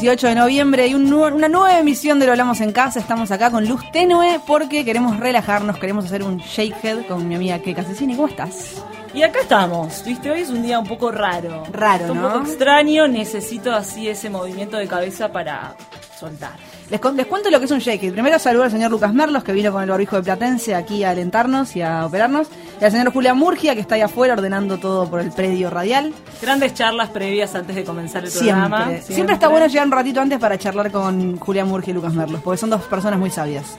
18 de noviembre y un una nueva emisión de Lo Hablamos en Casa. Estamos acá con luz tenue porque queremos relajarnos, queremos hacer un shakehead con mi amiga Keka Cecini. ¿Cómo estás? Y acá estamos, ¿viste? Hoy es un día un poco raro. Raro, Está un ¿no? poco extraño, necesito así ese movimiento de cabeza para soltar. Les, les cuento lo que es un shakehead. Primero saludo al señor Lucas Merlos, que vino con el barbijo de Platense aquí a alentarnos y a operarnos. Y al señor Julián Murgia, que está ahí afuera ordenando todo por el predio radial. Grandes charlas previas antes de comenzar el programa. Siempre. Siempre está bueno llegar un ratito antes para charlar con Julián Murgia y Lucas Merlos, porque son dos personas muy sabias.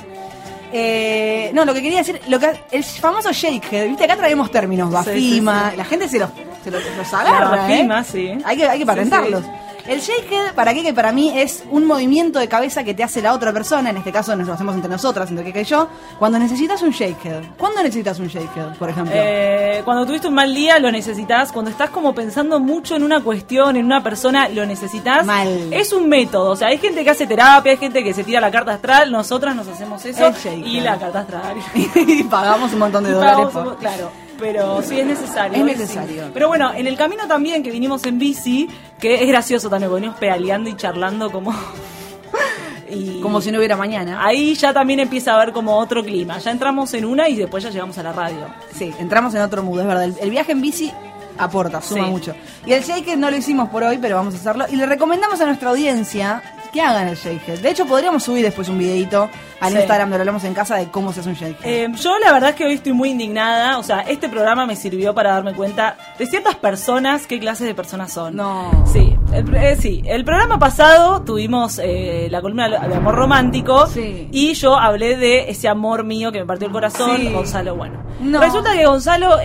Eh, no, lo que quería decir, lo que, el famoso shakehead, viste, acá traemos términos, bafima, la gente se los, se los, los agarra, La bafima, ¿eh? sí. Hay que, hay que patentarlos. El shakehead, ¿para qué? Que para mí es un movimiento de cabeza que te hace la otra persona, en este caso nos lo hacemos entre nosotras, entre Keka y yo, cuando necesitas un shakehead. ¿Cuándo necesitas un shakehead, por ejemplo? Eh, cuando tuviste un mal día lo necesitas, cuando estás como pensando mucho en una cuestión, en una persona, lo necesitas. Mal. Es un método, o sea, hay gente que hace terapia, hay gente que se tira la carta astral, nosotras nos hacemos eso y la carta astral. y pagamos un montón de dólares. por- claro, pero sí es necesario. Es necesario. sí. Pero bueno, en el camino también que vinimos en bici, que es gracioso también, venimos pedaleando y charlando como... y Como si no hubiera mañana. Ahí ya también empieza a haber como otro clima. Ya entramos en una y después ya llegamos a la radio. Sí, entramos en otro mood, es verdad. El, el viaje en bici aporta, suma Sí. mucho. Y el shaker no lo hicimos por hoy, pero vamos a hacerlo. Y le recomendamos a nuestra audiencia que hagan el shaker. De hecho, podríamos subir después un videito al Sí. Instagram de Lo Hablamos en Casa de cómo se hace un shaker. Eh, yo la verdad es que hoy estoy muy indignada. O sea, este programa me sirvió para darme cuenta de ciertas personas, qué clases de personas son. No. Sí, el, eh, sí. el programa pasado tuvimos eh, la columna de amor romántico Sí. y yo hablé de ese amor mío que me partió el corazón, Sí. Gonzalo Bueno. No. Resulta que Gonzalo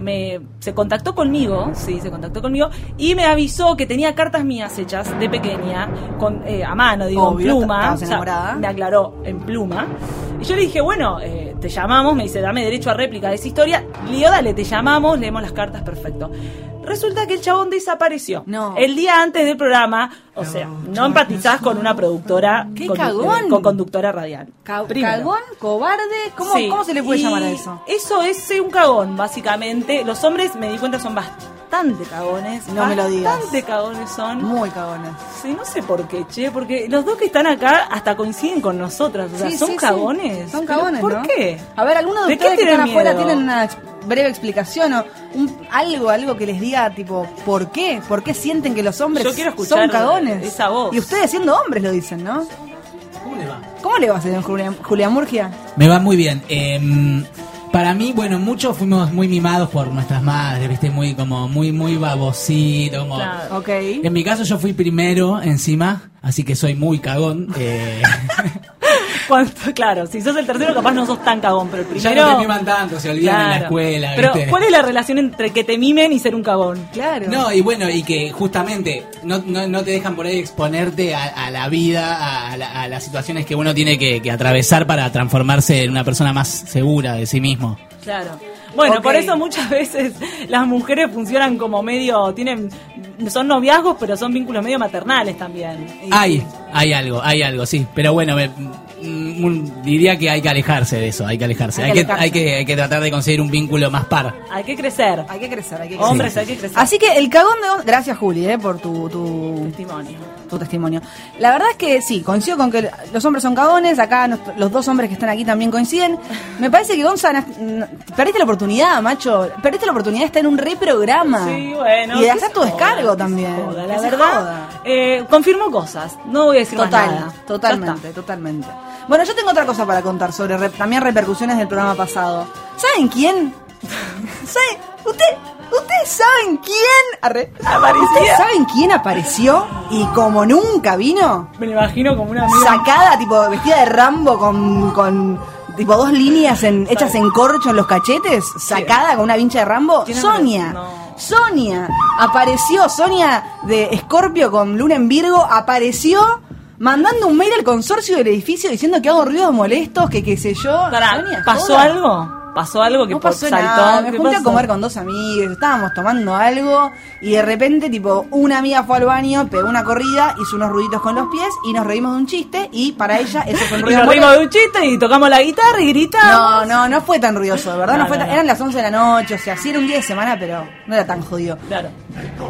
me, se contactó conmigo, sí, se contactó conmigo y me avisó que tenía cartas mías hechas de pequeña, con eh, a mano, digo, Obvio, en pluma. o sea, me aclaró en pluma. Y yo le dije, bueno, eh, te llamamos, me dice, dame derecho a réplica de esa historia. Le dale, te llamamos, leemos las cartas, perfecto. Resulta que el chabón desapareció. No. El día antes del programa, o sea, no empatizás con una productora, ¡Qué con, cagón! con conductora radial. Ca- Primero. ¿Cagón? ¿Cobarde? ¿Cómo, Sí. ¿Cómo se le puede Y llamar a eso? Eso es un cagón, básicamente. Los hombres, me di cuenta, son bastante cagones. No me lo digas. Bastante cagones son. Muy cagones. Sí, no sé por qué, che, porque los dos que están acá hasta coinciden con nosotras. O sea, Sí, son sí, sí. cagones. Son cagones, ¿Por ¿no? qué? A ver, algunos de, ¿De qué ustedes que están tienen afuera tienen una breve explicación o un- algo, algo que les diga, tipo, ¿por qué? ¿Por qué sienten que los hombres Yo quiero escuchar son cagones? esa voz. Y ustedes siendo hombres lo dicen, ¿no? ¿Cómo le va? ¿Cómo le va, señor Julián, Julián Murgia? Me va muy bien. Em, para mí, bueno, muchos fuimos muy mimados por nuestras madres, viste, muy como muy muy babosito, como Claro. En mi caso yo fui primero encima, así que soy muy cagón. Eh, ¿Cuánto? Claro, si sos el tercero, capaz no sos tan cagón, pero el ya primero. no te miman tanto, se olvidan en la escuela, Pero, ¿viste? ¿cuál es la relación entre que te mimen y ser un cagón? Claro. No, y bueno, y que justamente no, no, no te dejan por ahí exponerte a, a la vida, a, la- a las situaciones que uno tiene que, que atravesar para transformarse en una persona más segura de sí mismo. Claro. Bueno, por eso muchas veces las mujeres funcionan como medio, tienen, son noviazgos, pero son vínculos medio maternales también. Hay, hay algo, hay algo, sí. Pero bueno, me- diría que hay que alejarse de eso, hay que alejarse. Hay Hay que alejarse. hay que, hay que tratar de conseguir un vínculo más par. Hay que crecer. Hay que crecer, hay que crecer. Hombres, hay que crecer. Así que el cagón de... Gracias, Juli, eh, por tu, tu, Testimonio. tu testimonio. La verdad es que sí, coincido con que los hombres son cagones, acá nos- los dos hombres que están aquí también coinciden. Me parece que Gonza, n- perdiste la oportunidad, macho, perdiste la oportunidad de estar en un reprograma. Sí, bueno. Y de hacer tu joda, descargo también. joda, La verdad, eh, confirmó cosas. No voy a decir más Total, nada. Totalmente, totalmente. Bueno, yo tengo otra cosa para contar sobre re- también repercusiones del programa pasado. ¿Saben quién? ¿Saben? ¿Usted, ¿Ustedes saben quién? Arre. ¿Ustedes saben quién apareció y como nunca vino? Me lo imagino como una amiga. Sacada, tipo, vestida de Rambo con, con tipo dos líneas en- hechas en corcho en los cachetes, sacada con una vincha de Rambo. ¿Tiene Sonia. No. Sonia. Apareció, Sonia de Escorpio con Luna en Virgo, apareció mandando un mail al consorcio del edificio diciendo que hago ruidos molestos, que qué sé yo. Pará, ¿pasó joda. algo? ¿Pasó algo que No pasó saltó? nada, me ¿Qué junté a comer con dos amigos, estábamos tomando algo y de repente, tipo, una amiga fue al baño, pegó una corrida, hizo unos ruiditos con los pies y nos reímos de un chiste y para ella eso fue un Y ruido nos molesto. reímos de un chiste y tocamos la guitarra y gritamos. No, no, no fue tan ruidoso, de verdad, no, No, fue tan- eran las 11 de la noche, o sea, sí era un día de semana, pero no era tan jodido. Claro.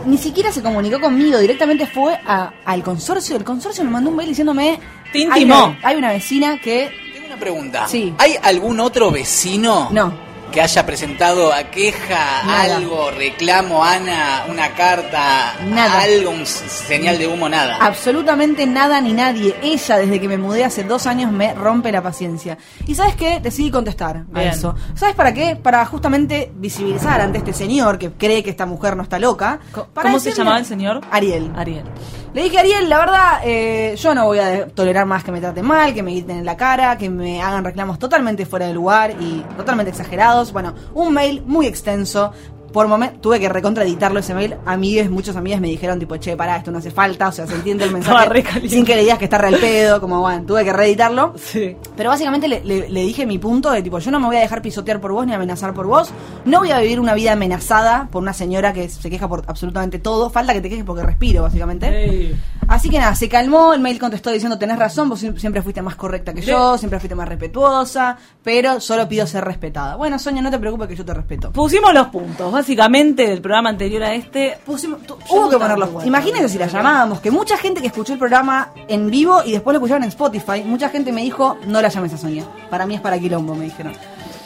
Ni siquiera se comunicó conmigo, directamente fue a- al consorcio, el consorcio me mandó un mail diciéndome... Te hay intimó. una- Hay una vecina que... Pregunta. Sí. ¿Hay algún otro vecino No. Que haya presentado a queja, Nada. algo, reclamo, Ana, una carta, Nada. algo, un señal de humo, nada? Absolutamente nada ni nadie. Ella, desde que me mudé hace dos años, me rompe la paciencia. ¿Y sabes qué? Decidí contestar a eso. ¿Sabes para qué? Para justamente visibilizar ante este señor que cree que esta mujer no está loca. Para ¿Cómo se llamaba el señor? Ariel. Ariel. Le dije, Ariel, la verdad, eh, yo no voy a tolerar más que me traten mal, que me griten en la cara, que me hagan reclamos totalmente fuera de lugar y totalmente exagerados. Bueno, un mail muy extenso. Por momento tuve que recontraeditarlo ese mail. Amigues, muchos amigas me dijeron, tipo, che, pará, esto no hace falta. O sea, se entiende el re mensaje caliente. sin que le digas que está real pedo. Como, bueno, tuve que reeditarlo. Sí. Pero básicamente le, le- le dije mi punto de tipo, yo no me voy a dejar pisotear por vos ni amenazar por vos. No voy a vivir una vida amenazada por una señora que se queja por absolutamente todo. Falta que te quejes porque respiro, básicamente. Ey. Así que nada, se calmó, el mail contestó diciendo tenés razón, vos siempre siempre fuiste más correcta que yo, siempre fuiste más respetuosa, pero solo pido ser respetada. Bueno, Sonia, no te preocupes que yo te respeto. Pusimos los puntos, básicamente, del programa anterior a este. Pusimos- hubo que ponerlos. Imagínense si la llamábamos, que mucha gente que escuchó el programa en vivo y después lo escucharon en Spotify, mucha gente me dijo, no la llames a Sonia. Para mí es para quilombo, me dijeron.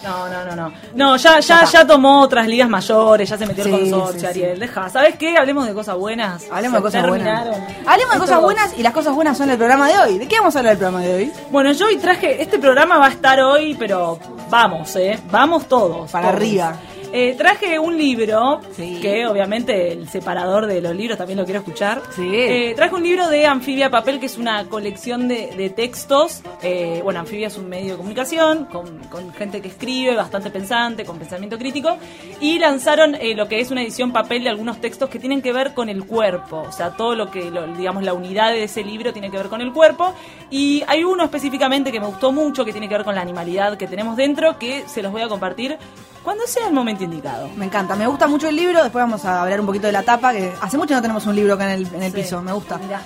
No, no, no, no. No, ya, Ya ya, tomó otras ligas mayores, ya se metió Sí, el consorcio, sí, sí. Ariel. Deja, ¿sabes qué? Hablemos de cosas buenas. Hablemos de cosas buenas. terminaron. Hablemos de cosas buenas y las cosas buenas son el programa de hoy. ¿De qué vamos a hablar del programa de hoy? Bueno, yo hoy traje, este programa va a estar hoy, pero vamos, ¿eh? Vamos todos. Para todos. arriba. Eh, traje un libro, Sí. que obviamente el separador de los libros también lo quiero escuchar. Sí. Eh, traje un libro de Anfibia Papel, que es una colección de, de textos. Eh, bueno, Anfibia es un medio de comunicación con, con gente que escribe, bastante pensante, con pensamiento crítico. Y lanzaron lo que es una edición papel de algunos textos que tienen que ver con el cuerpo. O sea, todo lo que, lo- digamos, la unidad de ese libro tiene que ver con el cuerpo. Y hay uno específicamente que me gustó mucho, que tiene que ver con la animalidad que tenemos dentro, que se los voy a compartir cuando sea el momento indicado. Me encanta, me gusta mucho el libro. Después vamos a hablar un poquito de la tapa, que hace mucho no tenemos un libro acá en el, en el Sí. piso. Me gusta. Mirá.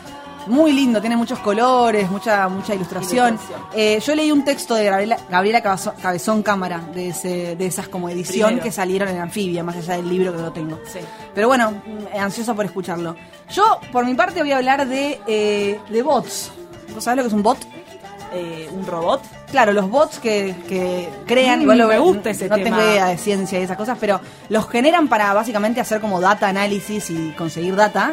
Muy lindo, tiene muchos colores, mucha mucha ilustración. Ilustración. Eh, yo leí un texto de Gabriela, Gabriela Cabezón, Cabezón Cámara, de, ese, de esas como edición Primero. que salieron en Anfibia, más allá del libro que no tengo. Sí. Pero bueno, mm, ansioso por escucharlo. Yo, por mi parte, voy a hablar de, eh, de bots. ¿Vos sabés lo que es un bot? Eh, un robot. Claro, los bots que, que crean, Mm, igual lo me gusta ese no tema. tengo idea de ciencia y esas cosas, pero los generan para básicamente hacer como data análisis y conseguir data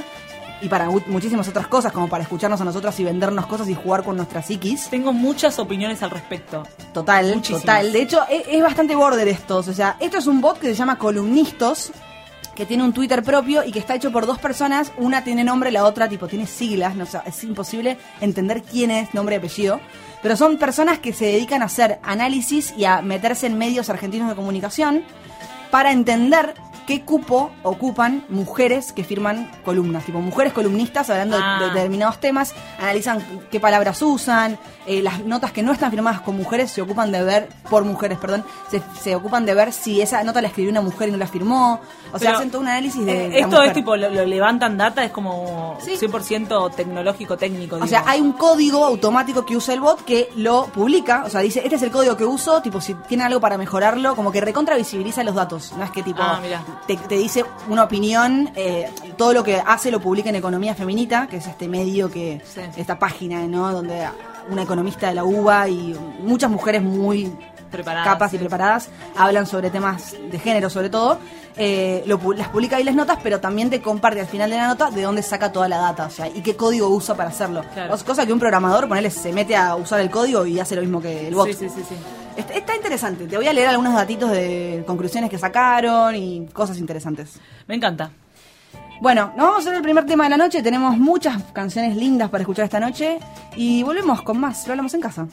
y para mu- muchísimas otras cosas, como para escucharnos a nosotros y vendernos cosas y jugar con nuestra psiquis. Tengo muchas opiniones al respecto. Total, Muchísimas. total. De hecho, e- es, bastante border estos. O sea, esto es un bot que se llama Columnistos, que tiene un Twitter propio y que está hecho por dos personas. Una tiene nombre, la otra tipo tiene siglas. No, o sea, es imposible entender quién es, nombre y apellido. Pero son personas que se dedican a hacer análisis y a meterse en medios argentinos de comunicación para entender qué cupo ocupan mujeres que firman columnas, tipo mujeres columnistas hablando de- Ah. de, determinados temas, analizan qué palabras usan, eh, las notas que no están firmadas con mujeres se ocupan de ver, por mujeres, perdón, se, se ocupan de ver si esa nota la escribió una mujer y no la firmó, o sea, hacen todo un análisis de... Eh, esto es mujer. tipo, lo, lo levantan data, es como Sí. 100% tecnológico, técnico. O sea, hay un código automático que usa el bot que lo publica, o sea, dice, este es el código que uso, tipo, si tiene algo para mejorarlo, como que recontra visibiliza los datos, no es que tipo, Ah, mirá. Te, te dice una opinión, eh, todo lo que hace lo publica en Economía Feminita, que es este medio que, Sí. esta página, ¿no? Donde una economista de la UBA y muchas mujeres muy Preparadas, capas y preparadas hablan sobre temas de género sobre todo eh, lo las publica ahí las notas pero también te comparte al final de la nota de dónde saca toda la data o sea y qué código usa para hacerlo Claro. O- cosa que un programador ponele se mete a usar el código y hace lo mismo que el bot Sí, sí, sí, sí. Está, está interesante te voy a leer algunos datitos de conclusiones que sacaron y cosas interesantes Me encanta. bueno, nos vamos a hacer el primer tema de la noche. Tenemos muchas canciones lindas para escuchar esta noche. Y volvemos con más. Lo hablamos en casa.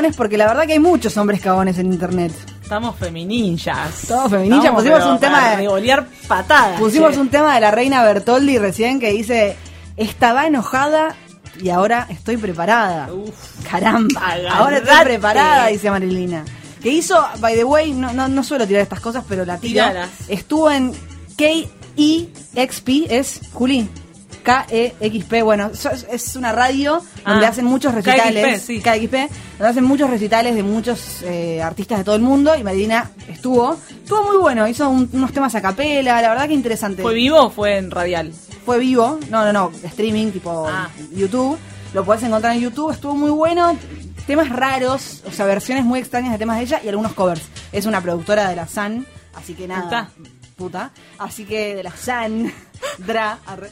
Cagones porque la verdad que hay muchos hombres cagones en internet. Estamos feminillas. Todos feminillas, Estamos, pusimos pero un tema de- revolear patadas. Pusimos che. un tema de la reina Bertoldi recién que dice, estaba enojada y ahora estoy preparada. Uf. Caramba, Agarrate. ahora estoy preparada, dice Marilina. Que hizo, by the way, no, no, no suelo tirar estas cosas, pero la tiro. Tiralas. Estuvo en KEXP, es Juli. K-E-X-P, bueno, es, una radio donde Ah, hacen muchos recitales. KXP, sí. KXP, donde hacen muchos recitales de muchos eh, artistas de todo el mundo y Marilina estuvo. Estuvo muy bueno, hizo un- unos temas a capela, la verdad que interesante. ¿Fue vivo o fue en radial? Fue vivo, no, no, no, streaming, tipo Ah. YouTube. Lo puedes encontrar en YouTube, estuvo muy bueno. Temas raros, o sea, versiones muy extrañas de temas de ella y algunos covers. Es una productora de la Sun, así que nada. Puta. Así que de la Sun, Dra. arre.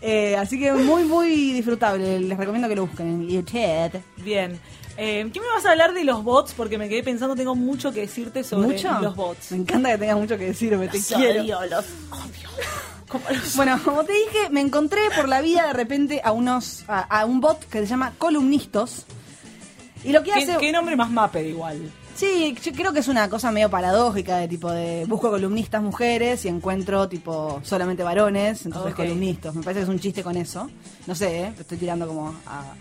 Eh, así que muy, muy disfrutable. Les recomiendo que lo busquen en YouTube. Bien. Eh, ¿Qué me vas a hablar de los bots? Porque me quedé pensando, tengo mucho que decirte sobre ¿Mucho? los bots. Me encanta que tengas mucho que decir, me te quiero. los odio. Como los- Bueno, como te dije, me encontré por la vida de repente a unos a, a un bot que se llama Columnistos. Y lo que ¿Qué, hace qué nombre más mape igual? Sí, yo creo que es una cosa medio paradójica de tipo de busco columnistas mujeres y encuentro tipo solamente varones, entonces columnistas. Me parece que es un chiste con eso. No sé, ¿eh? estoy tirando como a,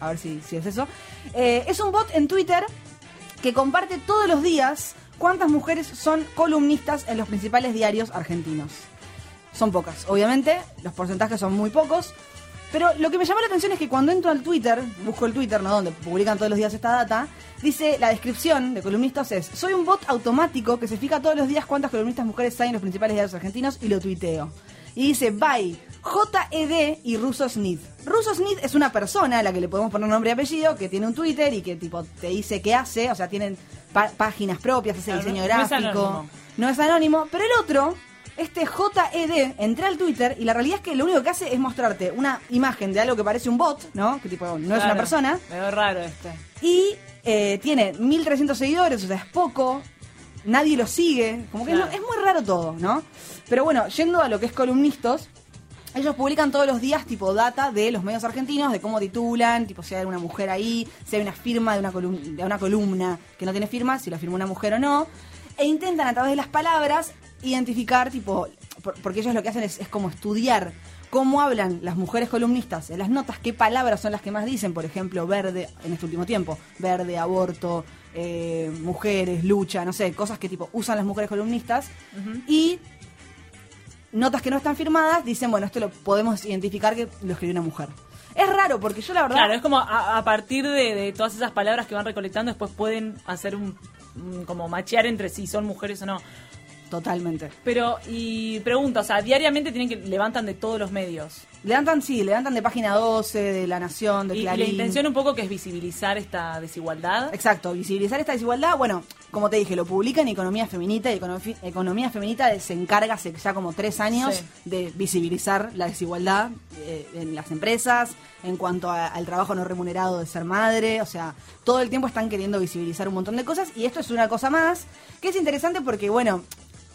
a ver si, si es eso. Eh, es un bot en Twitter que comparte todos los días cuántas mujeres son columnistas en los principales diarios argentinos. Son pocas, obviamente, los porcentajes son muy pocos. Pero lo que me llamó la atención es que cuando entro al Twitter, busco el Twitter, ¿no? Donde publican todos los días esta data, dice la descripción de columnistas es: Soy un bot automático que se fija todos los días cuántas columnistas mujeres hay en los principales diarios argentinos y lo tuiteo. Y dice: Bye, JED y Russo Smith. Russo Smith es una persona a la que le podemos poner nombre y apellido, que tiene un Twitter y que tipo te dice qué hace, o sea, tienen páginas propias, hace Claro, diseño no- no es gráfico. anónimo. No es anónimo, pero el otro, este JED, entré al Twitter y la realidad es que lo único que hace es mostrarte una imagen de algo que parece un bot, ¿no? Que tipo no es una persona. Me veo raro este. Y eh, tiene 1300 seguidores, o sea, es poco. Nadie lo sigue. Como que Claro. es muy raro todo, ¿no? Pero bueno, yendo a lo que es columnistas, ellos publican todos los días tipo data de los medios argentinos, de cómo titulan, tipo si hay una mujer ahí, si hay una firma de una, colum- de una columna que no tiene firma, si la firma una mujer o no. E intentan a través de las palabras identificar, tipo, por- porque ellos lo que hacen es, es como estudiar cómo hablan las mujeres columnistas en las notas, qué palabras son las que más dicen, por ejemplo, verde, en este último tiempo, verde, aborto, eh, mujeres, lucha, no sé, cosas que tipo usan las mujeres columnistas. Y notas que no están firmadas dicen, bueno, esto lo podemos identificar que lo escribió una mujer. Es raro porque yo la verdad... Claro, es como a, a partir de, de todas esas palabras que van recolectando, después pueden hacer un, un- como machear entre si son mujeres o no. Totalmente. Pero, y pregunta, o sea, diariamente tienen que levantan de todos los medios. Levantan, sí, levantan de página 12, de La Nación, de Y, y la Clarín. intención un poco que es visibilizar esta desigualdad. Exacto, visibilizar esta desigualdad. Bueno, como te dije, lo publica en Economía Feminita y Economía Feminita se encarga hace ya como tres años Sí. de visibilizar la desigualdad eh, en las empresas, en cuanto a- al trabajo no remunerado de ser madre. O sea, todo el tiempo están queriendo visibilizar un montón de cosas y esto es una cosa más que es interesante porque, bueno,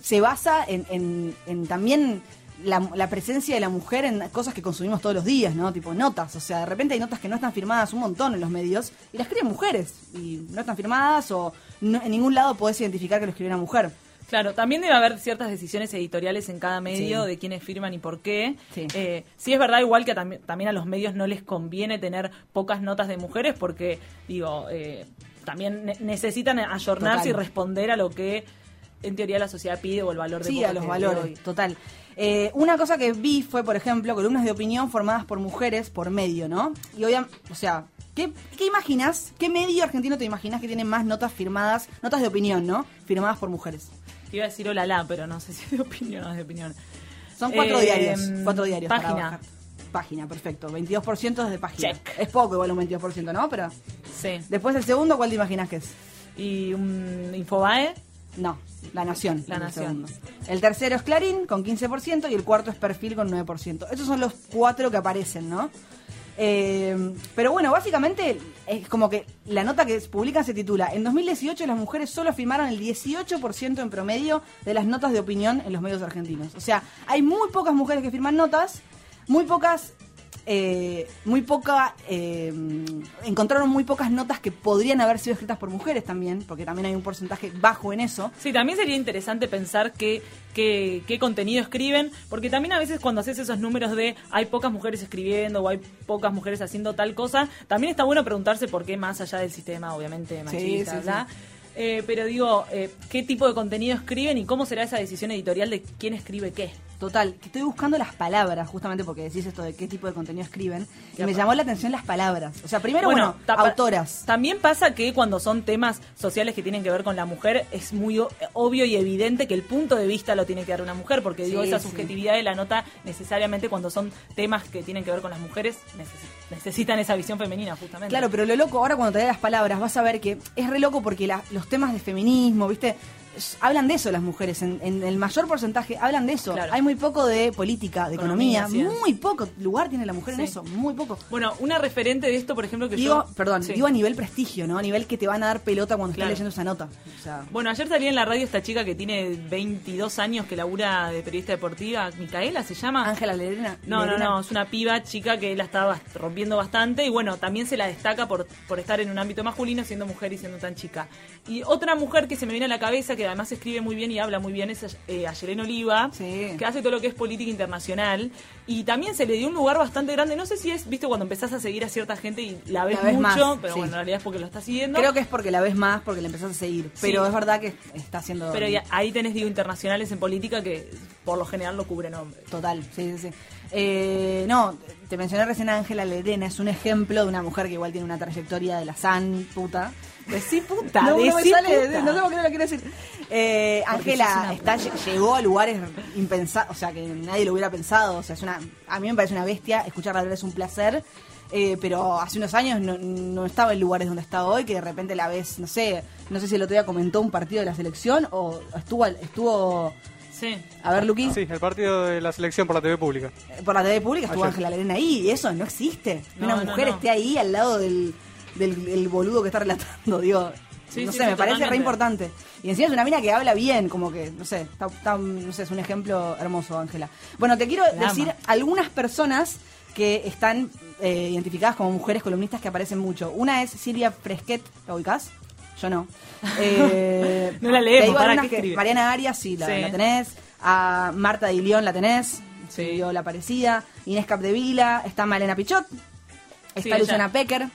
se basa en, en- en también la, la presencia de la mujer en cosas que consumimos todos los días, ¿no? Tipo notas. O sea, de repente hay notas que no están firmadas un montón en los medios y las escriben mujeres y no están firmadas o no- en ningún lado podés identificar que lo escribió una mujer. Claro, también debe haber ciertas decisiones editoriales en cada medio Sí. de quiénes firman y por qué. Sí. Eh, sí es verdad igual que también, también a los medios no les conviene tener pocas notas de mujeres porque, digo, eh, también ne- necesitan ayornarse Total. y responder a lo que en teoría la sociedad pide o el valor de Sí, a los valores, hoy. total. Eh, una cosa que vi fue, por ejemplo, columnas de opinión formadas por mujeres por medio, ¿no? Y obviamente, o sea, ¿qué, ¿qué imaginas? ¿Qué medio argentino te imaginas que tiene más notas firmadas, notas de opinión, ¿no? Firmadas por mujeres. Te Iba a decir hola, pero no sé si de opinión o no es de opinión. Son cuatro Eh, diarios. Cuatro diarios. para Página. bajar. Página, perfecto. 22% es de página. Check. Es poco igual un 22%, ¿no? Pero Sí. después el segundo, ¿cuál te imaginas que es? Y un Infobae. No, La Nación. La Nación. El tercero es Clarín con 15% y el cuarto es Perfil con 9%. Esos son los cuatro que aparecen, ¿no? Eh, pero bueno, básicamente es como que la nota que publican se titula En 2018 las mujeres solo firmaron el 18% en promedio de las notas de opinión en los medios argentinos. O sea, hay muy pocas mujeres que firman notas, muy pocas eh, muy poca eh, encontraron muy pocas notas que podrían haber sido escritas por mujeres también porque también hay un porcentaje bajo en eso Sí, también sería interesante pensar qué, qué, qué contenido escriben, porque también a veces cuando haces esos números de hay pocas mujeres escribiendo o hay pocas mujeres haciendo tal cosa, también está bueno preguntarse por qué más allá del sistema, obviamente, machista, sí, bla. Eh, pero digo, eh, ¿qué tipo de contenido escriben y cómo será esa decisión editorial de quién escribe qué? Total, que estoy buscando las palabras, justamente porque decís esto de qué tipo de contenido escriben, y me llamó la atención las palabras. O sea, primero, bueno, ta- autoras. También pasa que cuando son temas sociales que tienen que ver con la mujer, es muy o- obvio y evidente que el punto de vista lo tiene que dar una mujer, porque digo, esa sí. subjetividad de la nota necesariamente cuando son temas que tienen que ver con las mujeres, necesi- necesitan esa visión femenina, justamente. Claro, pero lo loco, ahora cuando te dé las palabras, vas a ver que es re loco porque los temas de feminismo, ¿viste? Hablan de eso las mujeres, en, en el mayor porcentaje hablan de eso. Claro. Hay muy poco de política, de Economía, economía, ciencia. muy poco lugar tiene la mujer en eso, muy poco. Bueno, una referente de esto, por ejemplo, que Digo, yo... perdón, Sí. digo a nivel prestigio, ¿no? A nivel que te van a dar pelota cuando Claro. estás leyendo esa nota. O sea, Bueno, ayer salía en la radio esta chica que tiene 22 años, que labura de periodista deportiva, Micaela se llama. Ángela Lerena. No, no, no, es una piba chica que la estaba rompiendo bastante y bueno, también se la destaca por, por estar en un ámbito masculino siendo mujer y siendo tan chica. Y otra mujer que se me viene a la cabeza, que además escribe muy bien y habla muy bien, es eh, Ayelén Oliva, Sí. que hace todo lo que es política internacional y también se le dio un lugar bastante grande. No sé si es, viste, cuando empezás a seguir a cierta gente y la ves, La ves mucho, más, pero sí. bueno, en realidad es porque lo estás siguiendo. Creo que es porque la ves más, porque la empezás a seguir. Pero Sí. es verdad que está haciendo. Pero ya- ahí tenés, digo, internacionales en política que por lo general lo cubren hombres. Total, sí, sí, sí. Eh, no, te mencioné recién a Ángela Lerena, es un ejemplo de una mujer que igual tiene una trayectoria de la san puta. Decí puta, no, no me decí sale, puta. no sé por qué no lo quiero decir. Eh, Ángela una está llegó a lugares impensados, o sea, que nadie lo hubiera pensado. O sea, es una, a mí me parece una bestia, escucharla hablar es un placer. eh, pero hace unos años no, no estaba en lugares donde está hoy, que de repente la ves, no sé, no sé si el otro día comentó un partido de la selección o estuvo, estuvo Sí. a ver, Luqui. Sí, el partido de la selección por la TV pública. Eh, por la TV pública estuvo Ayer. Ángela Lerena ahí y eso no existe. Que No, una no, mujer no. esté ahí al lado del, del, del boludo que está relatando, digo. Sí, no sí, sé, sí, me parece re importante. Y encima es una mina que habla bien, como que, no sé, está, está- no sé, es un ejemplo hermoso, Ángela. Bueno, te quiero La decir ama. algunas personas que están eh, identificadas como mujeres columnistas que aparecen mucho. Una es Silvia Fresquet, ¿la ubicás? Yo no. Eh, No la leemos, ¿para qué que-? Mariana Arias, sí, la, Sí. la tenés. A Marta Di León la tenés. Sí. Sí. La parecida. Inés Capdevila. Está Malena Pichot. Está Sí. Luciana Pecker.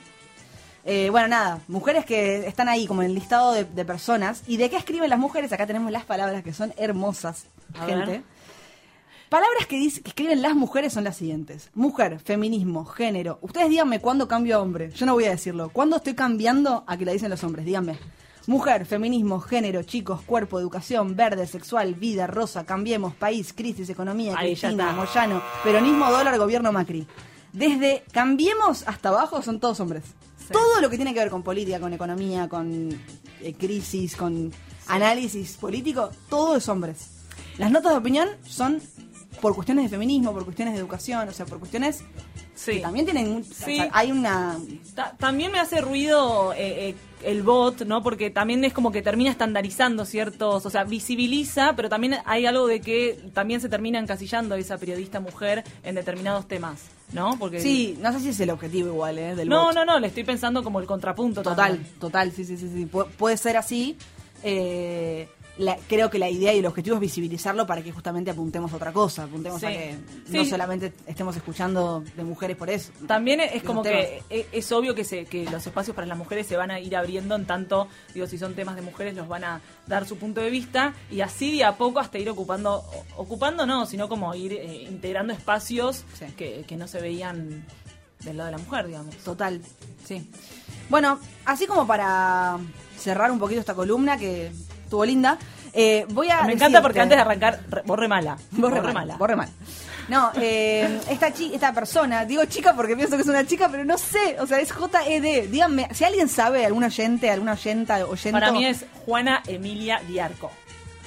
Eh, bueno, nada, mujeres que están ahí como en el listado de, de personas. ¿Y de qué escriben las mujeres? Acá tenemos las palabras que son hermosas, A gente. ver. Palabras que, dice- que escriben las mujeres son las siguientes. Mujer, feminismo, género. Ustedes díganme cuándo cambio a hombre. Yo no voy a decirlo. ¿Cuándo estoy cambiando a que la dicen los hombres? Díganme. Mujer, feminismo, género, chicos, cuerpo, educación, verde, sexual, vida, rosa, cambiemos, país, crisis, economía, Ahí Cristina. Moyano, peronismo, dólar, gobierno Macri. Desde cambiemos hasta abajo son todos hombres. Todo lo que tiene que ver con política, con economía, con eh, crisis, con análisis político, todo es hombres. Las notas de opinión son por cuestiones de feminismo, por cuestiones de educación, o sea, por cuestiones Sí. que también tienen... Sí. o sea, hay una... Ta- también me hace ruido eh, eh, el bot, ¿no? Porque también es como que termina estandarizando ciertos, o sea, visibiliza, pero también hay algo de que también se termina encasillando esa periodista mujer en determinados temas, ¿no? Porque Sí, no sé si es el objetivo igual, ¿eh? Del No, bot. no, no, le estoy pensando como el contrapunto. Total, también. total, sí, sí, sí, sí. Pu- puede ser así. Eh, la- creo que la idea y el objetivo es visibilizarlo para que justamente apuntemos a otra cosa, apuntemos a Sí. que no solamente estemos escuchando de mujeres por eso. También es como temas. que e- es obvio que, se, que los espacios para las mujeres se van a ir abriendo en tanto, digo, si son temas de mujeres los van a dar su punto de vista y así de a poco hasta ir ocupando, ocupando no, sino como ir eh, integrando espacios Sí. que, que no se veían del lado de la mujer, digamos. Total, sí. Bueno, así como para cerrar un poquito esta columna que estuvo linda, eh, voy a Me encanta decirte- porque antes de arrancar, re- borre mala. Borre, mal, borre mal. No, eh, esta, chi- esta persona, digo chica porque pienso que es una chica, pero no sé, o sea, es JED. Díganme, si alguien sabe, algún oyente, alguna oyenta, oyente. Para mí es Juana Emilia Diarco.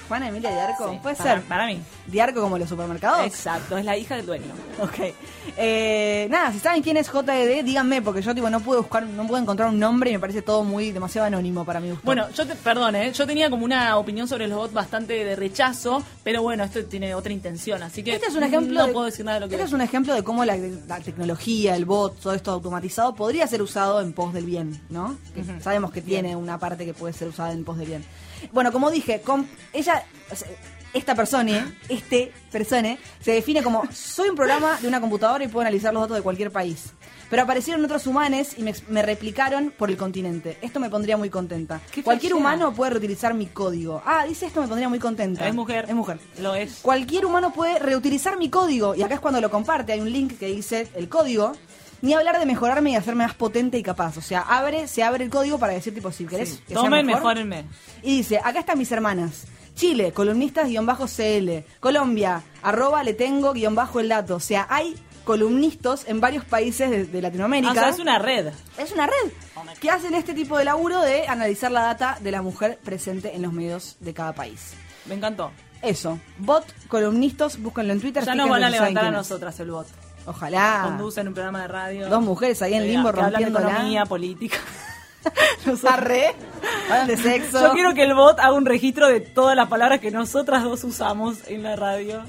Juana Emilia Diarco, Sí, puede para- ser. Para mí. Diarco como los supermercados. Exacto, es la hija del dueño. Ok. Eh, nada, si saben quién es JED, díganme, porque yo tipo no pude buscar, no puedo encontrar un nombre y me parece todo muy demasiado anónimo para mi gusto. Bueno, yo te, perdón, ¿eh? yo tenía como una opinión sobre los bots bastante de rechazo, pero bueno, esto tiene otra intención, así que Este es un ejemplo. no de, puedo decir nada de lo que este es un ejemplo de cómo la, la tecnología, el bot, todo esto automatizado podría ser usado en pos del bien, ¿no? Sabemos que tiene una parte que puede ser usada en pos del bien. Bueno, como dije, con, ella, o sea, esta persona, este persona, se define como soy un programa de una computadora y puedo analizar los datos de cualquier país. Pero aparecieron otros humanes y me, me replicaron por el continente. Esto me pondría muy contenta. Cualquier humano puede reutilizar mi código. Ah, dice esto me pondría muy contenta. Es mujer. Es mujer. Lo es. Cualquier humano puede reutilizar mi código. Y acá es cuando lo comparte. Hay un link que dice el código. Ni hablar de mejorarme y hacerme más potente y capaz. O sea, abre, se abre el código para decir, tipo, si querés. que sea Tomen, mejor. mejórenme. Y dice, acá están mis hermanas. Chile, columnistas-CL. Colombia, arroba le tengo guion bajo el dato. O sea, hay columnistas en varios países de, de Latinoamérica. O sea, es una red. Es una red que hacen este tipo de laburo de analizar la data de la mujer presente en los medios de cada país. Me encantó. Eso, bot, columnistas, búsquenlo en Twitter. Ya fíjense van a levantar a nosotras el bot. Ojalá. Conducen un programa de radio. Dos mujeres ahí en limbo que hablan de economía, política. Arre, hablan de sexo. Yo quiero que el bot haga un registro de todas las palabras que nosotras dos usamos en la radio.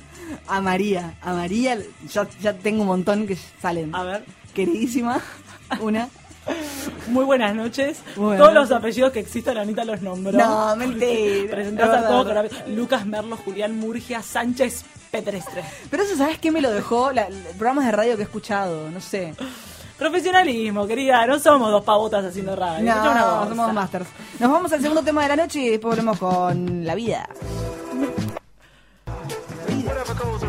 A María, a María, ya, ya tengo un montón que salen. A ver. Queridísima, una. Muy buenas noches. Muy buenas Todos los apellidos que existan, Anita los nombró. No, mentira. Presentás Es a todos con. Lucas Merlo, Julián Murgia, Sánchez Petrestre. Pero eso, ¿sabes qué me lo dejó? La- los programas de radio que he escuchado, no sé. Profesionalismo, querida. No somos dos pavotas haciendo radio. Una No, cosa. somos masters. Nos vamos al segundo tema de la noche y después volvemos con la vida. Whatever goes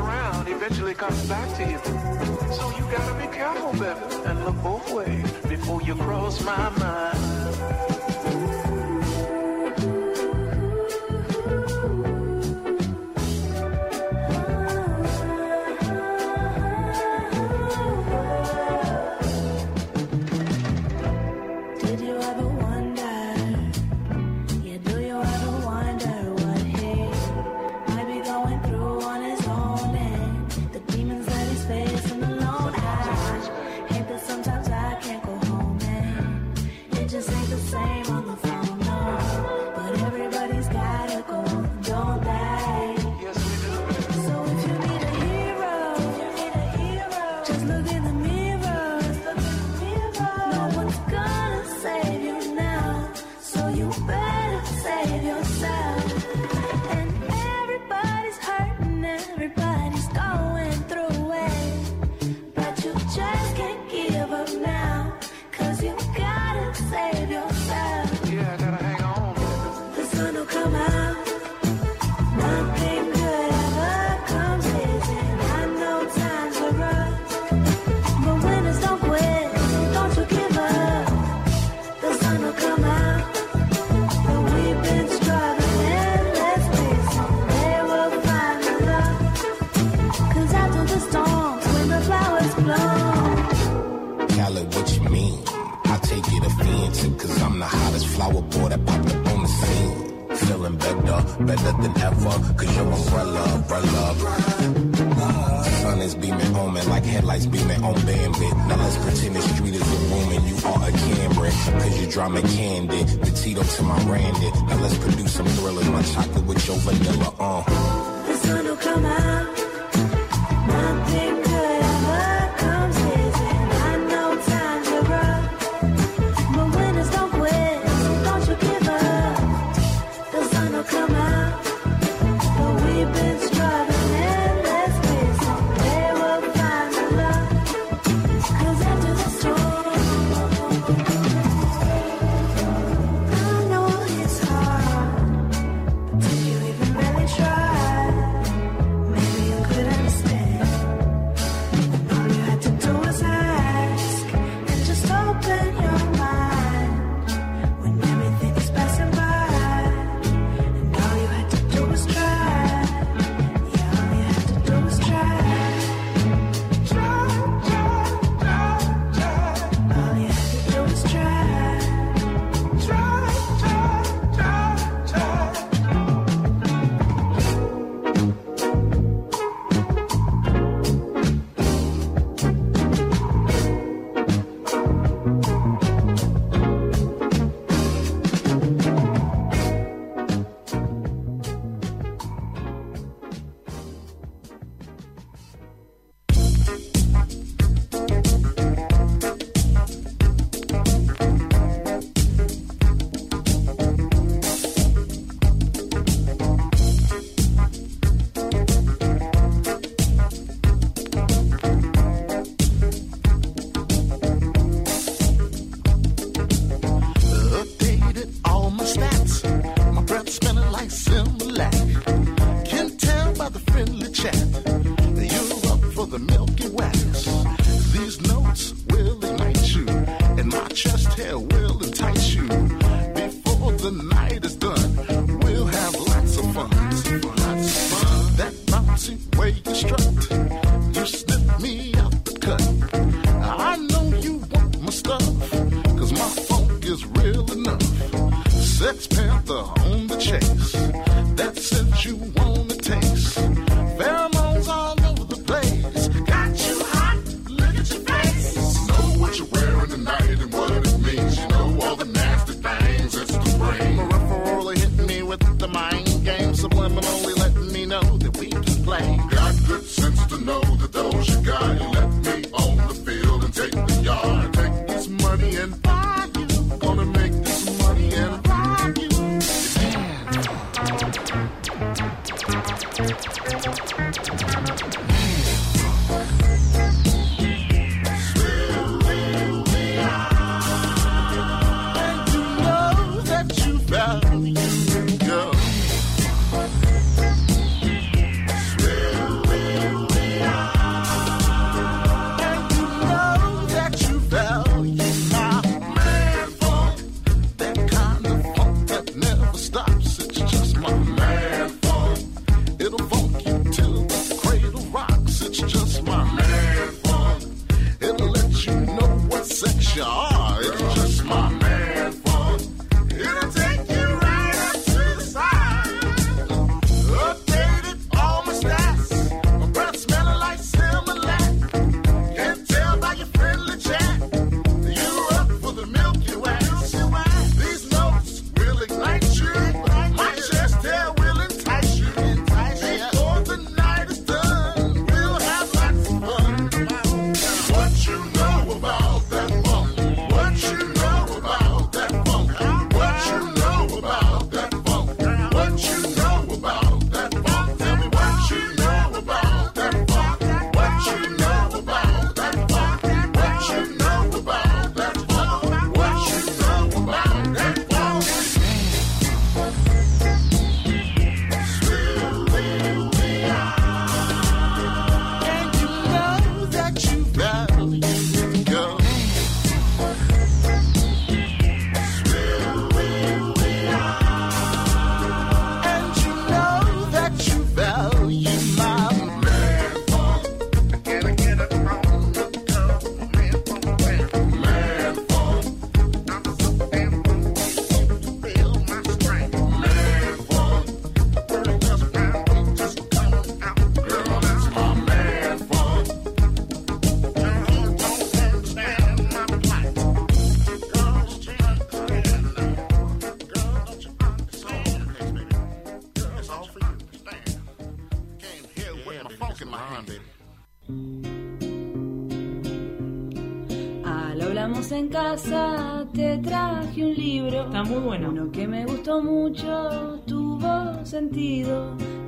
chest hair will entice you.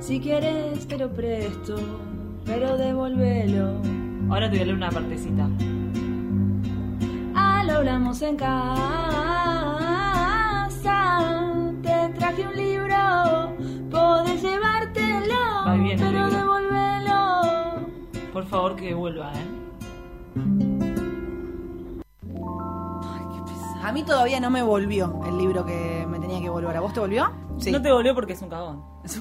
Si quieres te lo presto, pero devuélvelo. Ahora te voy a leer una partecita. Ah, lo hablamos en casa, te traje un libro. Podés llevártelo, Va bien el pero libro. devuélvelo. Por favor que vuelva, ¿eh? A mí todavía no me volvió el libro que me tenía que volver. ¿A vos te volvió? Sí. No te volvió porque es un cagón. Es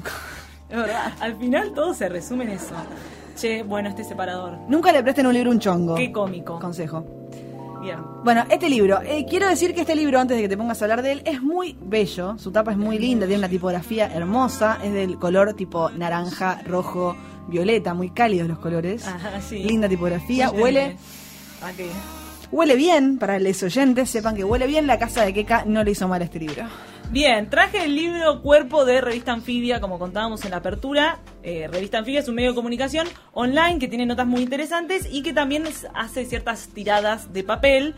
verdad. Al final todo se resume en eso. Che, bueno, este separador. Nunca le presten un libro un chongo. Qué cómico. Consejo. Bien. Bueno, este libro, eh, quiero decir que este libro, antes de que te pongas a hablar de él, es muy bello. Su tapa es muy linda, tiene una tipografía hermosa, es del color tipo naranja, rojo, violeta, muy cálidos los colores. Ajá, sí. Linda tipografía, huele. ¿A qué? huele bien, para los oyentes, sepan que huele bien, la casa de Keka no le hizo mal a este libro. Bien, traje el libro Cuerpo de Revista Anfibia, como contábamos en la apertura. Eh, Revista Anfibia es un medio de comunicación online que tiene notas muy interesantes y que también hace ciertas tiradas de papel.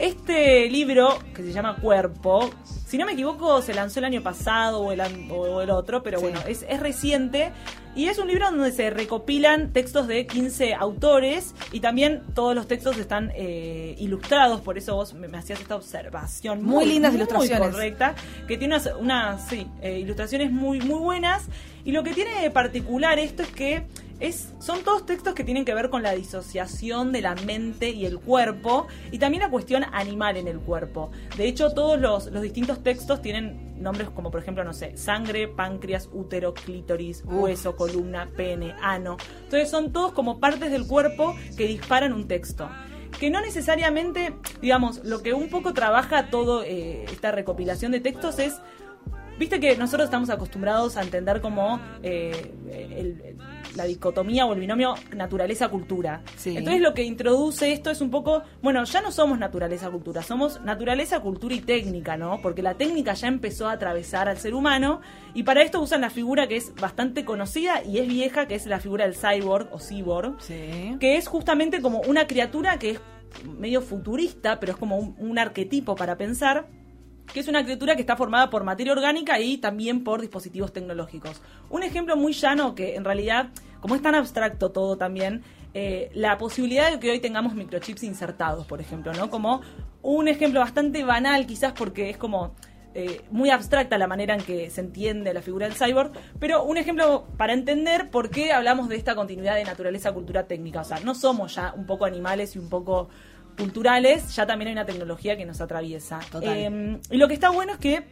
Este libro, que se llama Cuerpo, si no me equivoco, se lanzó el año pasado o el, an- o el otro, pero Sí. bueno, es, es reciente. Y es un libro donde se recopilan textos de 15 autores y también todos los textos están eh, ilustrados, por eso vos me, me hacías esta observación. Muy lindas muy ilustraciones. correcta, que tiene unas, unas, sí, eh, ilustraciones muy, muy buenas. Y lo que tiene de particular esto es que es, son todos textos que tienen que ver con la disociación de la mente y el cuerpo y también la cuestión animal en el cuerpo. De hecho, todos los, los distintos textos tienen nombres como, por ejemplo, no sé, sangre, páncreas, útero, clítoris, hueso, columna, pene, ano. Entonces son todos como partes del cuerpo que disparan un texto que no necesariamente, digamos, lo que un poco trabaja todo eh, esta recopilación de textos es, viste que nosotros estamos acostumbrados a entender como eh, el- la dicotomía o el binomio naturaleza-cultura. Sí. Entonces lo que introduce esto es un poco, bueno, ya no somos naturaleza-cultura, somos naturaleza, cultura y técnica, ¿no? Porque la técnica ya empezó a atravesar al ser humano y para esto usan la figura que es bastante conocida y es vieja, que es la figura del cyborg o cyborg Sí. que es justamente como una criatura que es medio futurista, pero es como un, un arquetipo para pensar, que es una criatura que está formada por materia orgánica y también por dispositivos tecnológicos. Un ejemplo muy llano que en realidad, como es tan abstracto todo también, eh, la posibilidad de que hoy tengamos microchips insertados, por ejemplo, ¿no? Como un ejemplo bastante banal quizás porque es como eh, muy abstracta la manera en que se entiende la figura del cyborg, pero un ejemplo para entender por qué hablamos de esta continuidad de naturaleza, cultura, técnica. O sea, no somos ya un poco animales y un poco culturales, ya también hay una tecnología que nos atraviesa. Total. Eh, y lo que está bueno es que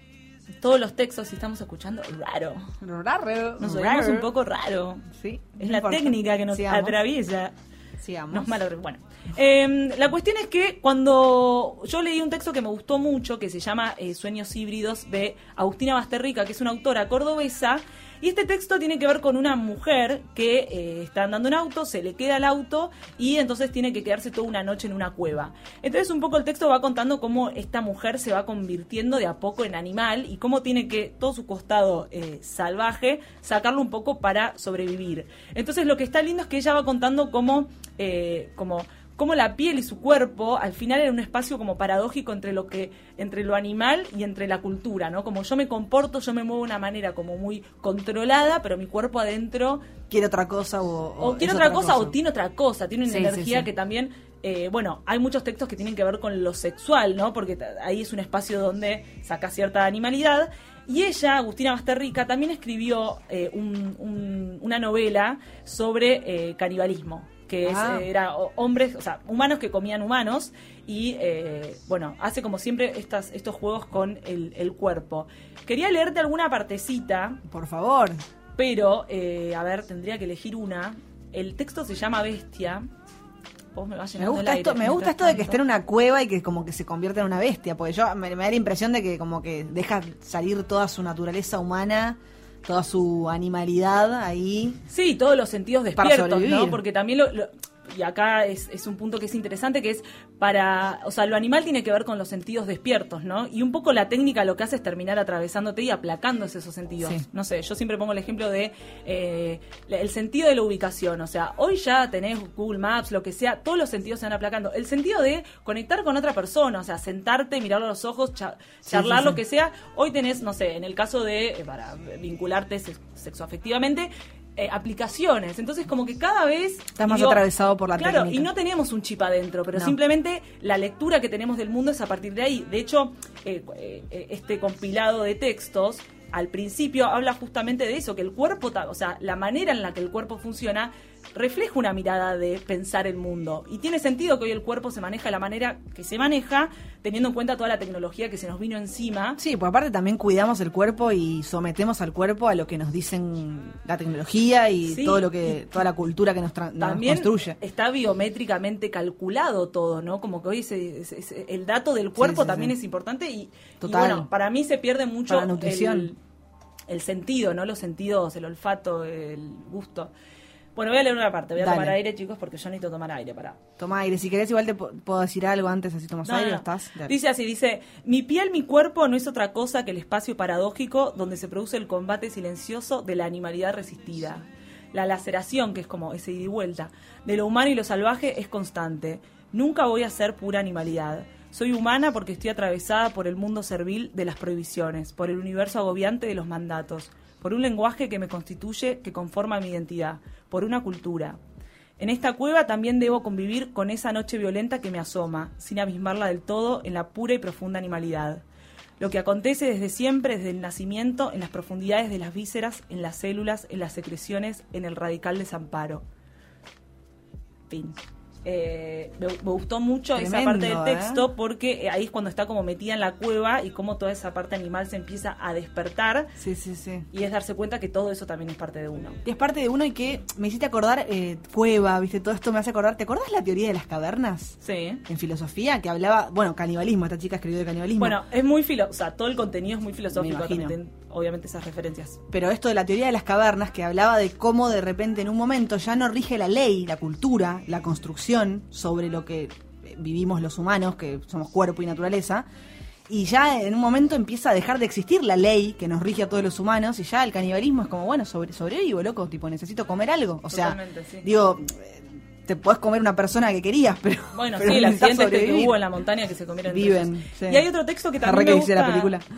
todos los textos, si estamos escuchando, raro. Raro. Nos Raro. oímos un poco raro. Sí. Es la importa. técnica que nos Sigamos. atraviesa. Sigamos. No es malo, bueno. Eh, la cuestión es que cuando yo leí un texto que me gustó mucho, que se llama eh, Sueños híbridos, de Agustina Basterrica, que es una autora cordobesa, y este texto tiene que ver con una mujer que eh, está andando en auto, se le queda el auto y entonces tiene que quedarse toda una noche en una cueva. Entonces un poco el texto va contando cómo esta mujer se va convirtiendo de a poco en animal y cómo tiene que todo su costado eh, salvaje sacarlo un poco para sobrevivir. Entonces lo que está lindo es que ella va contando cómo, eh, cómo la piel y su cuerpo al final era un espacio como paradójico entre lo que entre lo animal y entre la cultura, ¿no? Como yo me comporto, yo me muevo de una manera como muy controlada, pero mi cuerpo adentro Quiere otra cosa o, o, tiene es otra cosa, o tiene otra cosa, tiene una Sí, energía sí. que también, eh, bueno, hay muchos textos que tienen que ver con lo sexual, ¿no? Porque ahí es un espacio donde saca cierta animalidad. Y ella, Agustina Basterrica, también escribió eh, un- un- una novela sobre eh, canibalismo que es, Ah. eh, era hombres, o sea, humanos que comían humanos y, eh, bueno, hace como siempre estas, estos juegos con el, el cuerpo. Quería leerte alguna partecita, Por favor. pero, eh, a ver, tendría que elegir una. El texto se llama Bestia. Vos me vas Me gusta esto, me gusta esto de que esté en una cueva y que como que se convierta en una bestia, porque yo me, me da la impresión de que como que deja salir toda su naturaleza humana, toda su animalidad ahí. Sí, todos los sentidos despiertos. ¿no? Porque también lo, lo- y acá es, es un punto que es interesante, que es para, o sea, lo animal tiene que ver con los sentidos despiertos, ¿no? Y un poco la técnica lo que hace es terminar atravesándote y aplacándose esos sentidos. Sí. No sé, yo siempre pongo el ejemplo de eh, el sentido de la ubicación, o sea, hoy ya tenés Google Maps, lo que sea, todos los sentidos se van aplacando. El sentido de conectar con otra persona, o sea, sentarte, mirarlo a los ojos, cha- charlar sí, lo que sea, hoy tenés, no sé, en el caso de, eh, para vincularte sex- sexoafectivamente, eh, aplicaciones. Entonces, como que cada vez... Estás más atravesado por la Claro, técnica. y no tenemos un chip adentro, pero No. simplemente la lectura que tenemos del mundo es a partir de ahí. De hecho, eh, eh, este compilado de textos al principio habla justamente de eso, que el cuerpo, o sea, la manera en la que el cuerpo funciona refleja una mirada de pensar el mundo. Y tiene sentido que hoy el cuerpo se maneja de la manera que se maneja, teniendo en cuenta toda la tecnología que se nos vino encima. Sí, pues aparte también cuidamos el cuerpo y sometemos al cuerpo a lo que nos dicen la tecnología y Sí, todo lo que, toda la cultura que nos, tra- nos también construye. está biométricamente calculado todo, ¿no? Como que hoy se- se- se- el dato del cuerpo sí, también es importante y, y Total. bueno, para mí se pierde mucho la nutrición. El, el sentido, ¿no? Los sentidos, el olfato, el gusto. Bueno, voy a leer una parte, voy a Dale. tomar aire, chicos, porque yo necesito tomar aire para. Toma aire, si querés igual te puedo decir algo antes, así tomas No, aire, no. ¿estás? Dale. Dice así, dice, mi piel, mi cuerpo no es otra cosa que el espacio paradójico donde se produce el combate silencioso de la animalidad resistida. La laceración, que es como ese ida y vuelta, de lo humano y lo salvaje es constante. Nunca voy a ser pura animalidad. Soy humana porque estoy atravesada por el mundo servil de las prohibiciones, por el universo agobiante de los mandatos, por un lenguaje que me constituye, que conforma mi identidad, por una cultura. En esta cueva también debo convivir con esa noche violenta que me asoma, sin abismarla del todo en la pura y profunda animalidad. Lo que acontece desde siempre, desde el nacimiento, en las profundidades de las vísceras, en las células, en las secreciones, en el radical desamparo. Fin. Eh, me, me gustó mucho esa parte del ¿eh? texto porque eh, ahí es cuando está como metida en la cueva y cómo toda esa parte animal se empieza a despertar Sí, sí, sí. y es darse cuenta que todo eso también es parte de uno. Y es parte de uno y que me hiciste acordar, eh, cueva, viste, todo esto me hace acordar. ¿Te acordás la teoría de las cavernas? Sí. En filosofía, que hablaba, bueno, canibalismo, esta chica escribió de canibalismo. Bueno, es muy filo, o sea, todo el contenido es muy filosófico, también, obviamente esas referencias. Pero esto de la teoría de las cavernas, que hablaba de cómo de repente en un momento ya no rige la ley, la cultura, la construcción sobre lo que vivimos los humanos, que somos cuerpo y naturaleza, y ya en un momento empieza a dejar de existir la ley que nos rige a todos los humanos, y ya el canibalismo es como, bueno, sobre, sobrevivo, loco, tipo, necesito comer algo. O sea, sí. digo, te podés comer una persona que querías, pero. Bueno, pero sí, el accidente que hubo en la montaña que se comieron Viven, sí. Y hay otro texto que también me que gusta. la película.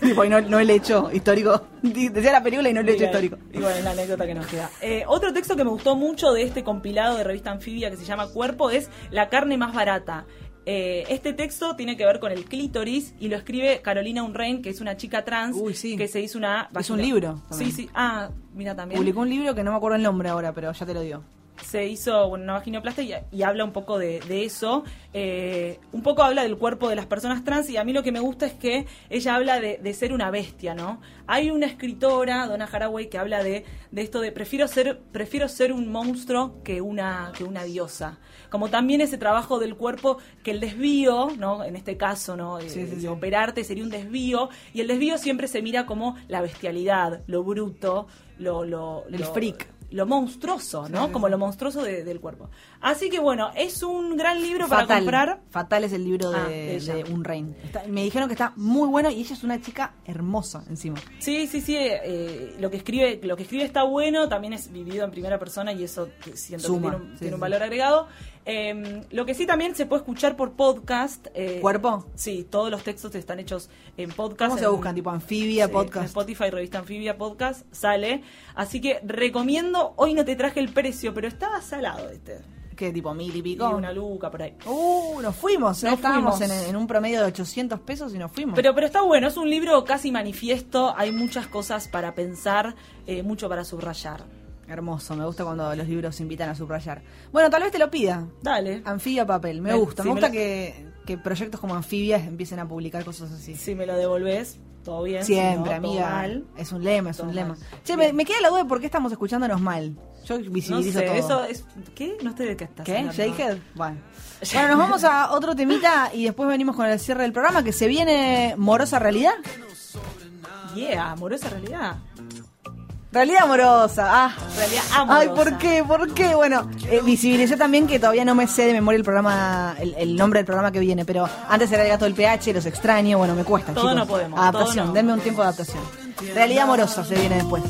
Y no, no el hecho histórico. Decía la película y no el hecho histórico. Y bueno, es la anécdota que nos queda. Eh, otro texto que me gustó mucho de este compilado de revista anfibia que se llama Cuerpo es La carne más barata. Eh, este texto tiene que ver con el clítoris y lo escribe Carolina Unrein, que es una chica trans que se hizo una... Es un libro Sí, también. sí. Ah, mira también. Publicó un libro que no me acuerdo el nombre ahora, pero ya te lo digo. Se hizo bueno, una vaginoplastia y, y habla un poco de, de eso. Eh, un poco habla del cuerpo de las personas trans y a mí lo que me gusta es que ella habla de, de ser una bestia, ¿no? Hay una escritora, Donna Haraway, que habla de, de esto de prefiero ser, prefiero ser un monstruo que una, que una diosa. Como también ese trabajo del cuerpo, que el desvío, ¿no? En este caso, ¿no? De, Sí, sí, de sí. operarte sería un desvío y el desvío siempre se mira como la bestialidad, lo bruto, lo... lo El lo- freak. Lo monstruoso, ¿no? Sí, Como lo monstruoso de- del cuerpo. Así que bueno, es un gran libro para comprar. Fatal es el libro Ah, de, Unrein. Está- me dijeron que está muy bueno y ella es una chica hermosa encima. Sí, sí, sí. eh, lo que escribe, lo que escribe está bueno. También es vivido en primera persona y eso siento Suma, que tiene un, sí, tiene un valor agregado. Eh, lo que sí también se puede escuchar por podcast. eh, ¿Cuerpo? Sí, todos los textos están hechos en podcast. ¿Cómo se buscan? Tipo anfibia, Sí, podcast. en Spotify, revista Anfibia Podcast, sale. Así que recomiendo. Hoy no te traje el precio, pero estaba salado este. ¿Qué tipo mil y Y pico? una luca por ahí. Uh, nos fuimos. ¿eh? Nos Estábamos en, fuimos. en un promedio de 800 pesos y nos fuimos. Pero, pero está bueno, es un libro casi manifiesto, hay muchas cosas para pensar, eh, mucho para subrayar. Hermoso, me gusta cuando los libros invitan a subrayar. Bueno, tal vez te lo pida. Dale. Anfibia papel, me Me- gusta. me me gusta lo- que, que proyectos como Anfibia empiecen a publicar cosas así. Si me lo devolvés, todo bien. si Siempre, no, todo amiga. mal. Es un lema, es Todo un lema. mal. Che, me, me queda la duda de por qué estamos escuchándonos mal. Yo No visibilizo sé, todo. eso es... ¿Qué? No sé de qué estás ¿Qué? ¿Shakehead? Bueno. Bueno, nos vamos a otro temita y después venimos con el cierre del programa que se viene Morosa Realidad. Yeah, amorosa realidad. Realidad amorosa. Ah. Realidad amorosa. Ay, ¿por qué? ¿Por qué? Bueno, eh, visibilicé también que todavía no me sé de memoria el programa, el, el nombre del programa que viene, pero antes era el gato del PH, los extraño, bueno, me cuesta. Todo chicos. no podemos, Adaptación, todo no. denme un tiempo de adaptación. Realidad amorosa se viene después.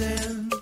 dancing.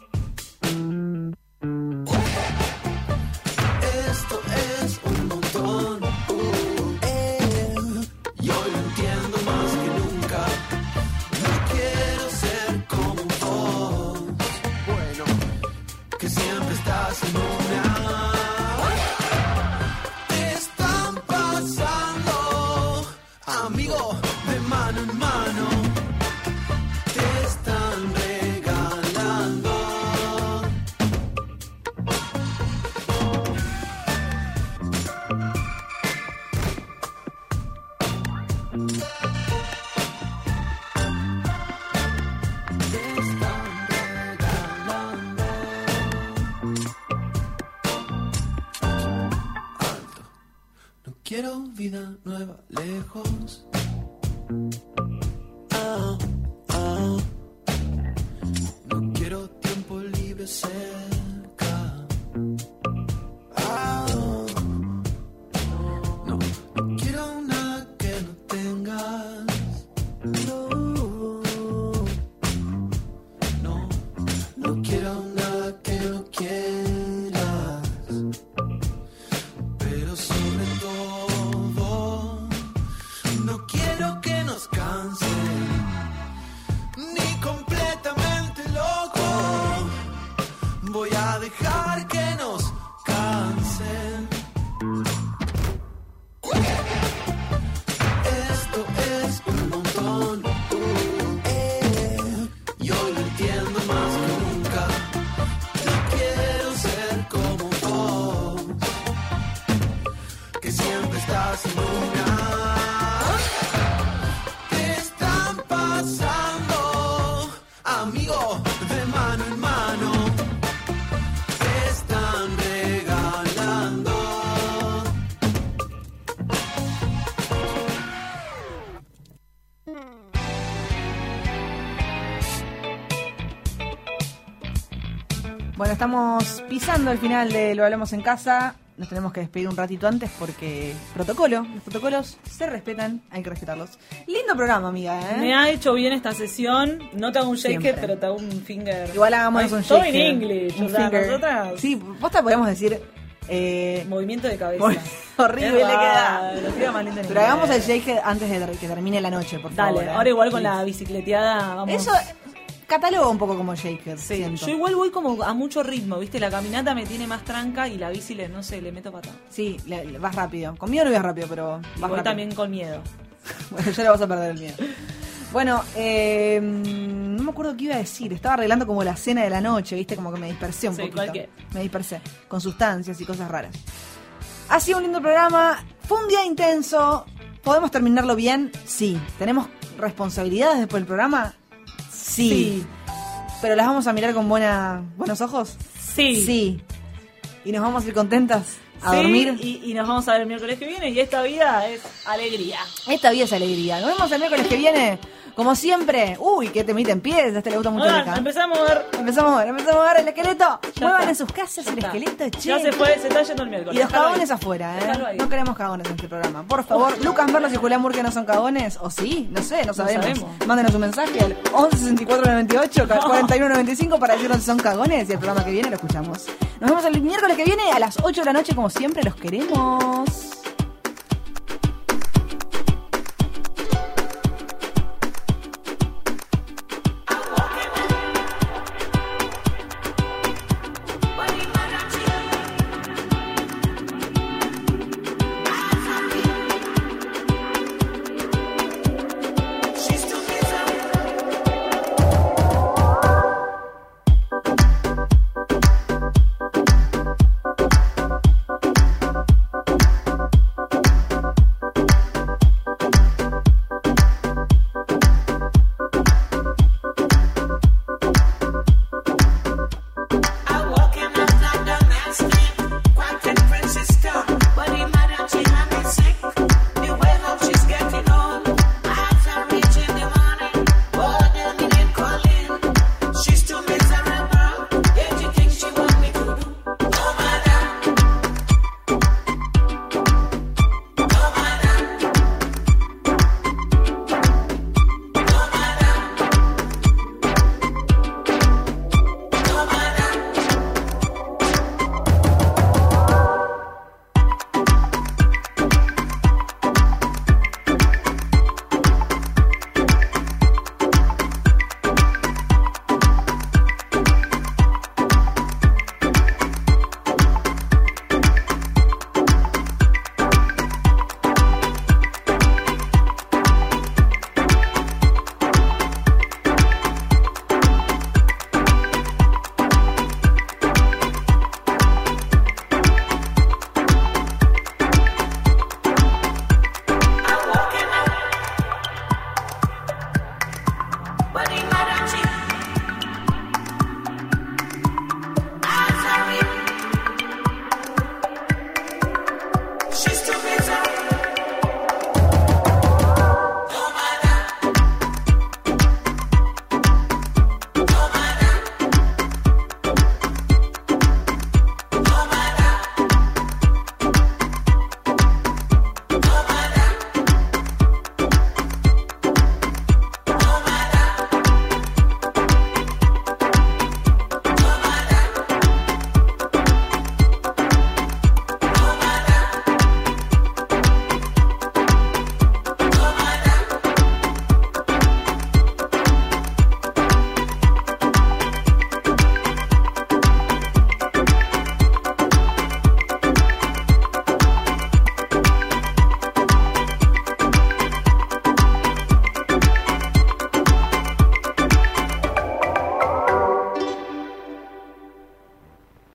Y hoy lo entiendo pisando el final de Lo Hablamos en Casa. Nos tenemos que despedir un ratito antes porque protocolo, los protocolos se respetan, hay que respetarlos. Lindo programa, amiga, ¿eh? Me ha hecho bien esta sesión. No te hago un shaker, Siempre. pero te hago un finger. Igual hagámonos Ay, un Todo shaker. en inglés. Un o sea, nosotras. Sí, posta podemos decir... Eh, Movimiento de cabeza. horrible le queda. Pero inglés. hagamos el shake antes de que termine la noche, por Dale, favor. ¿eh? ahora igual con la bicicleteada vamos. Eso cataloga un poco como shaker, siento. Yo igual voy como a mucho ritmo, ¿viste? La caminata me tiene más tranca y la bici, le, no sé, le meto pata. Sí, le- le- vas rápido. Conmigo no ibas rápido, pero vas Y voy rápido. también con miedo. Bueno, ya le vas a perder el miedo. Bueno, eh, no me acuerdo qué iba a decir. Estaba arreglando como la cena de la noche, ¿viste? Como que me dispersé un Sí, poquito. cualquier. Me dispersé. Con sustancias y cosas raras. Ha sido un lindo programa. Fue un día intenso. ¿Podemos terminarlo bien? Sí. ¿Tenemos responsabilidades después del programa? Sí. Sí. ¿Pero las vamos a mirar con buena, buenos ojos? Sí. Sí. ¿Y nos vamos a ir contentas a Sí, dormir? Y, y nos vamos a ver el miércoles que viene y esta vida es alegría. Esta vida es alegría. Nos vemos el miércoles que viene. Como siempre. Uy, que te emite en pies. A este le gusta mucho Hola, cara. empezamos a ver. Empezamos a ver, empezamos a ver el esqueleto. Ya Muevan está. en sus casas Ya el está. esqueleto, che. Ya se fue, se está yendo el miércoles. Y los Déjalo ahí. cagones afuera, ¿eh? No queremos cagones en este programa. Por favor, Lucas Merlos y Julián Murque no son cagones. ¿O sí? No sé, no sabemos. sabemos. Mándenos un mensaje al 11 64 98 41 95 para decirnos si son cagones y el programa que viene lo escuchamos. Nos vemos el miércoles que viene a las 8 de la noche, siempre. Los queremos.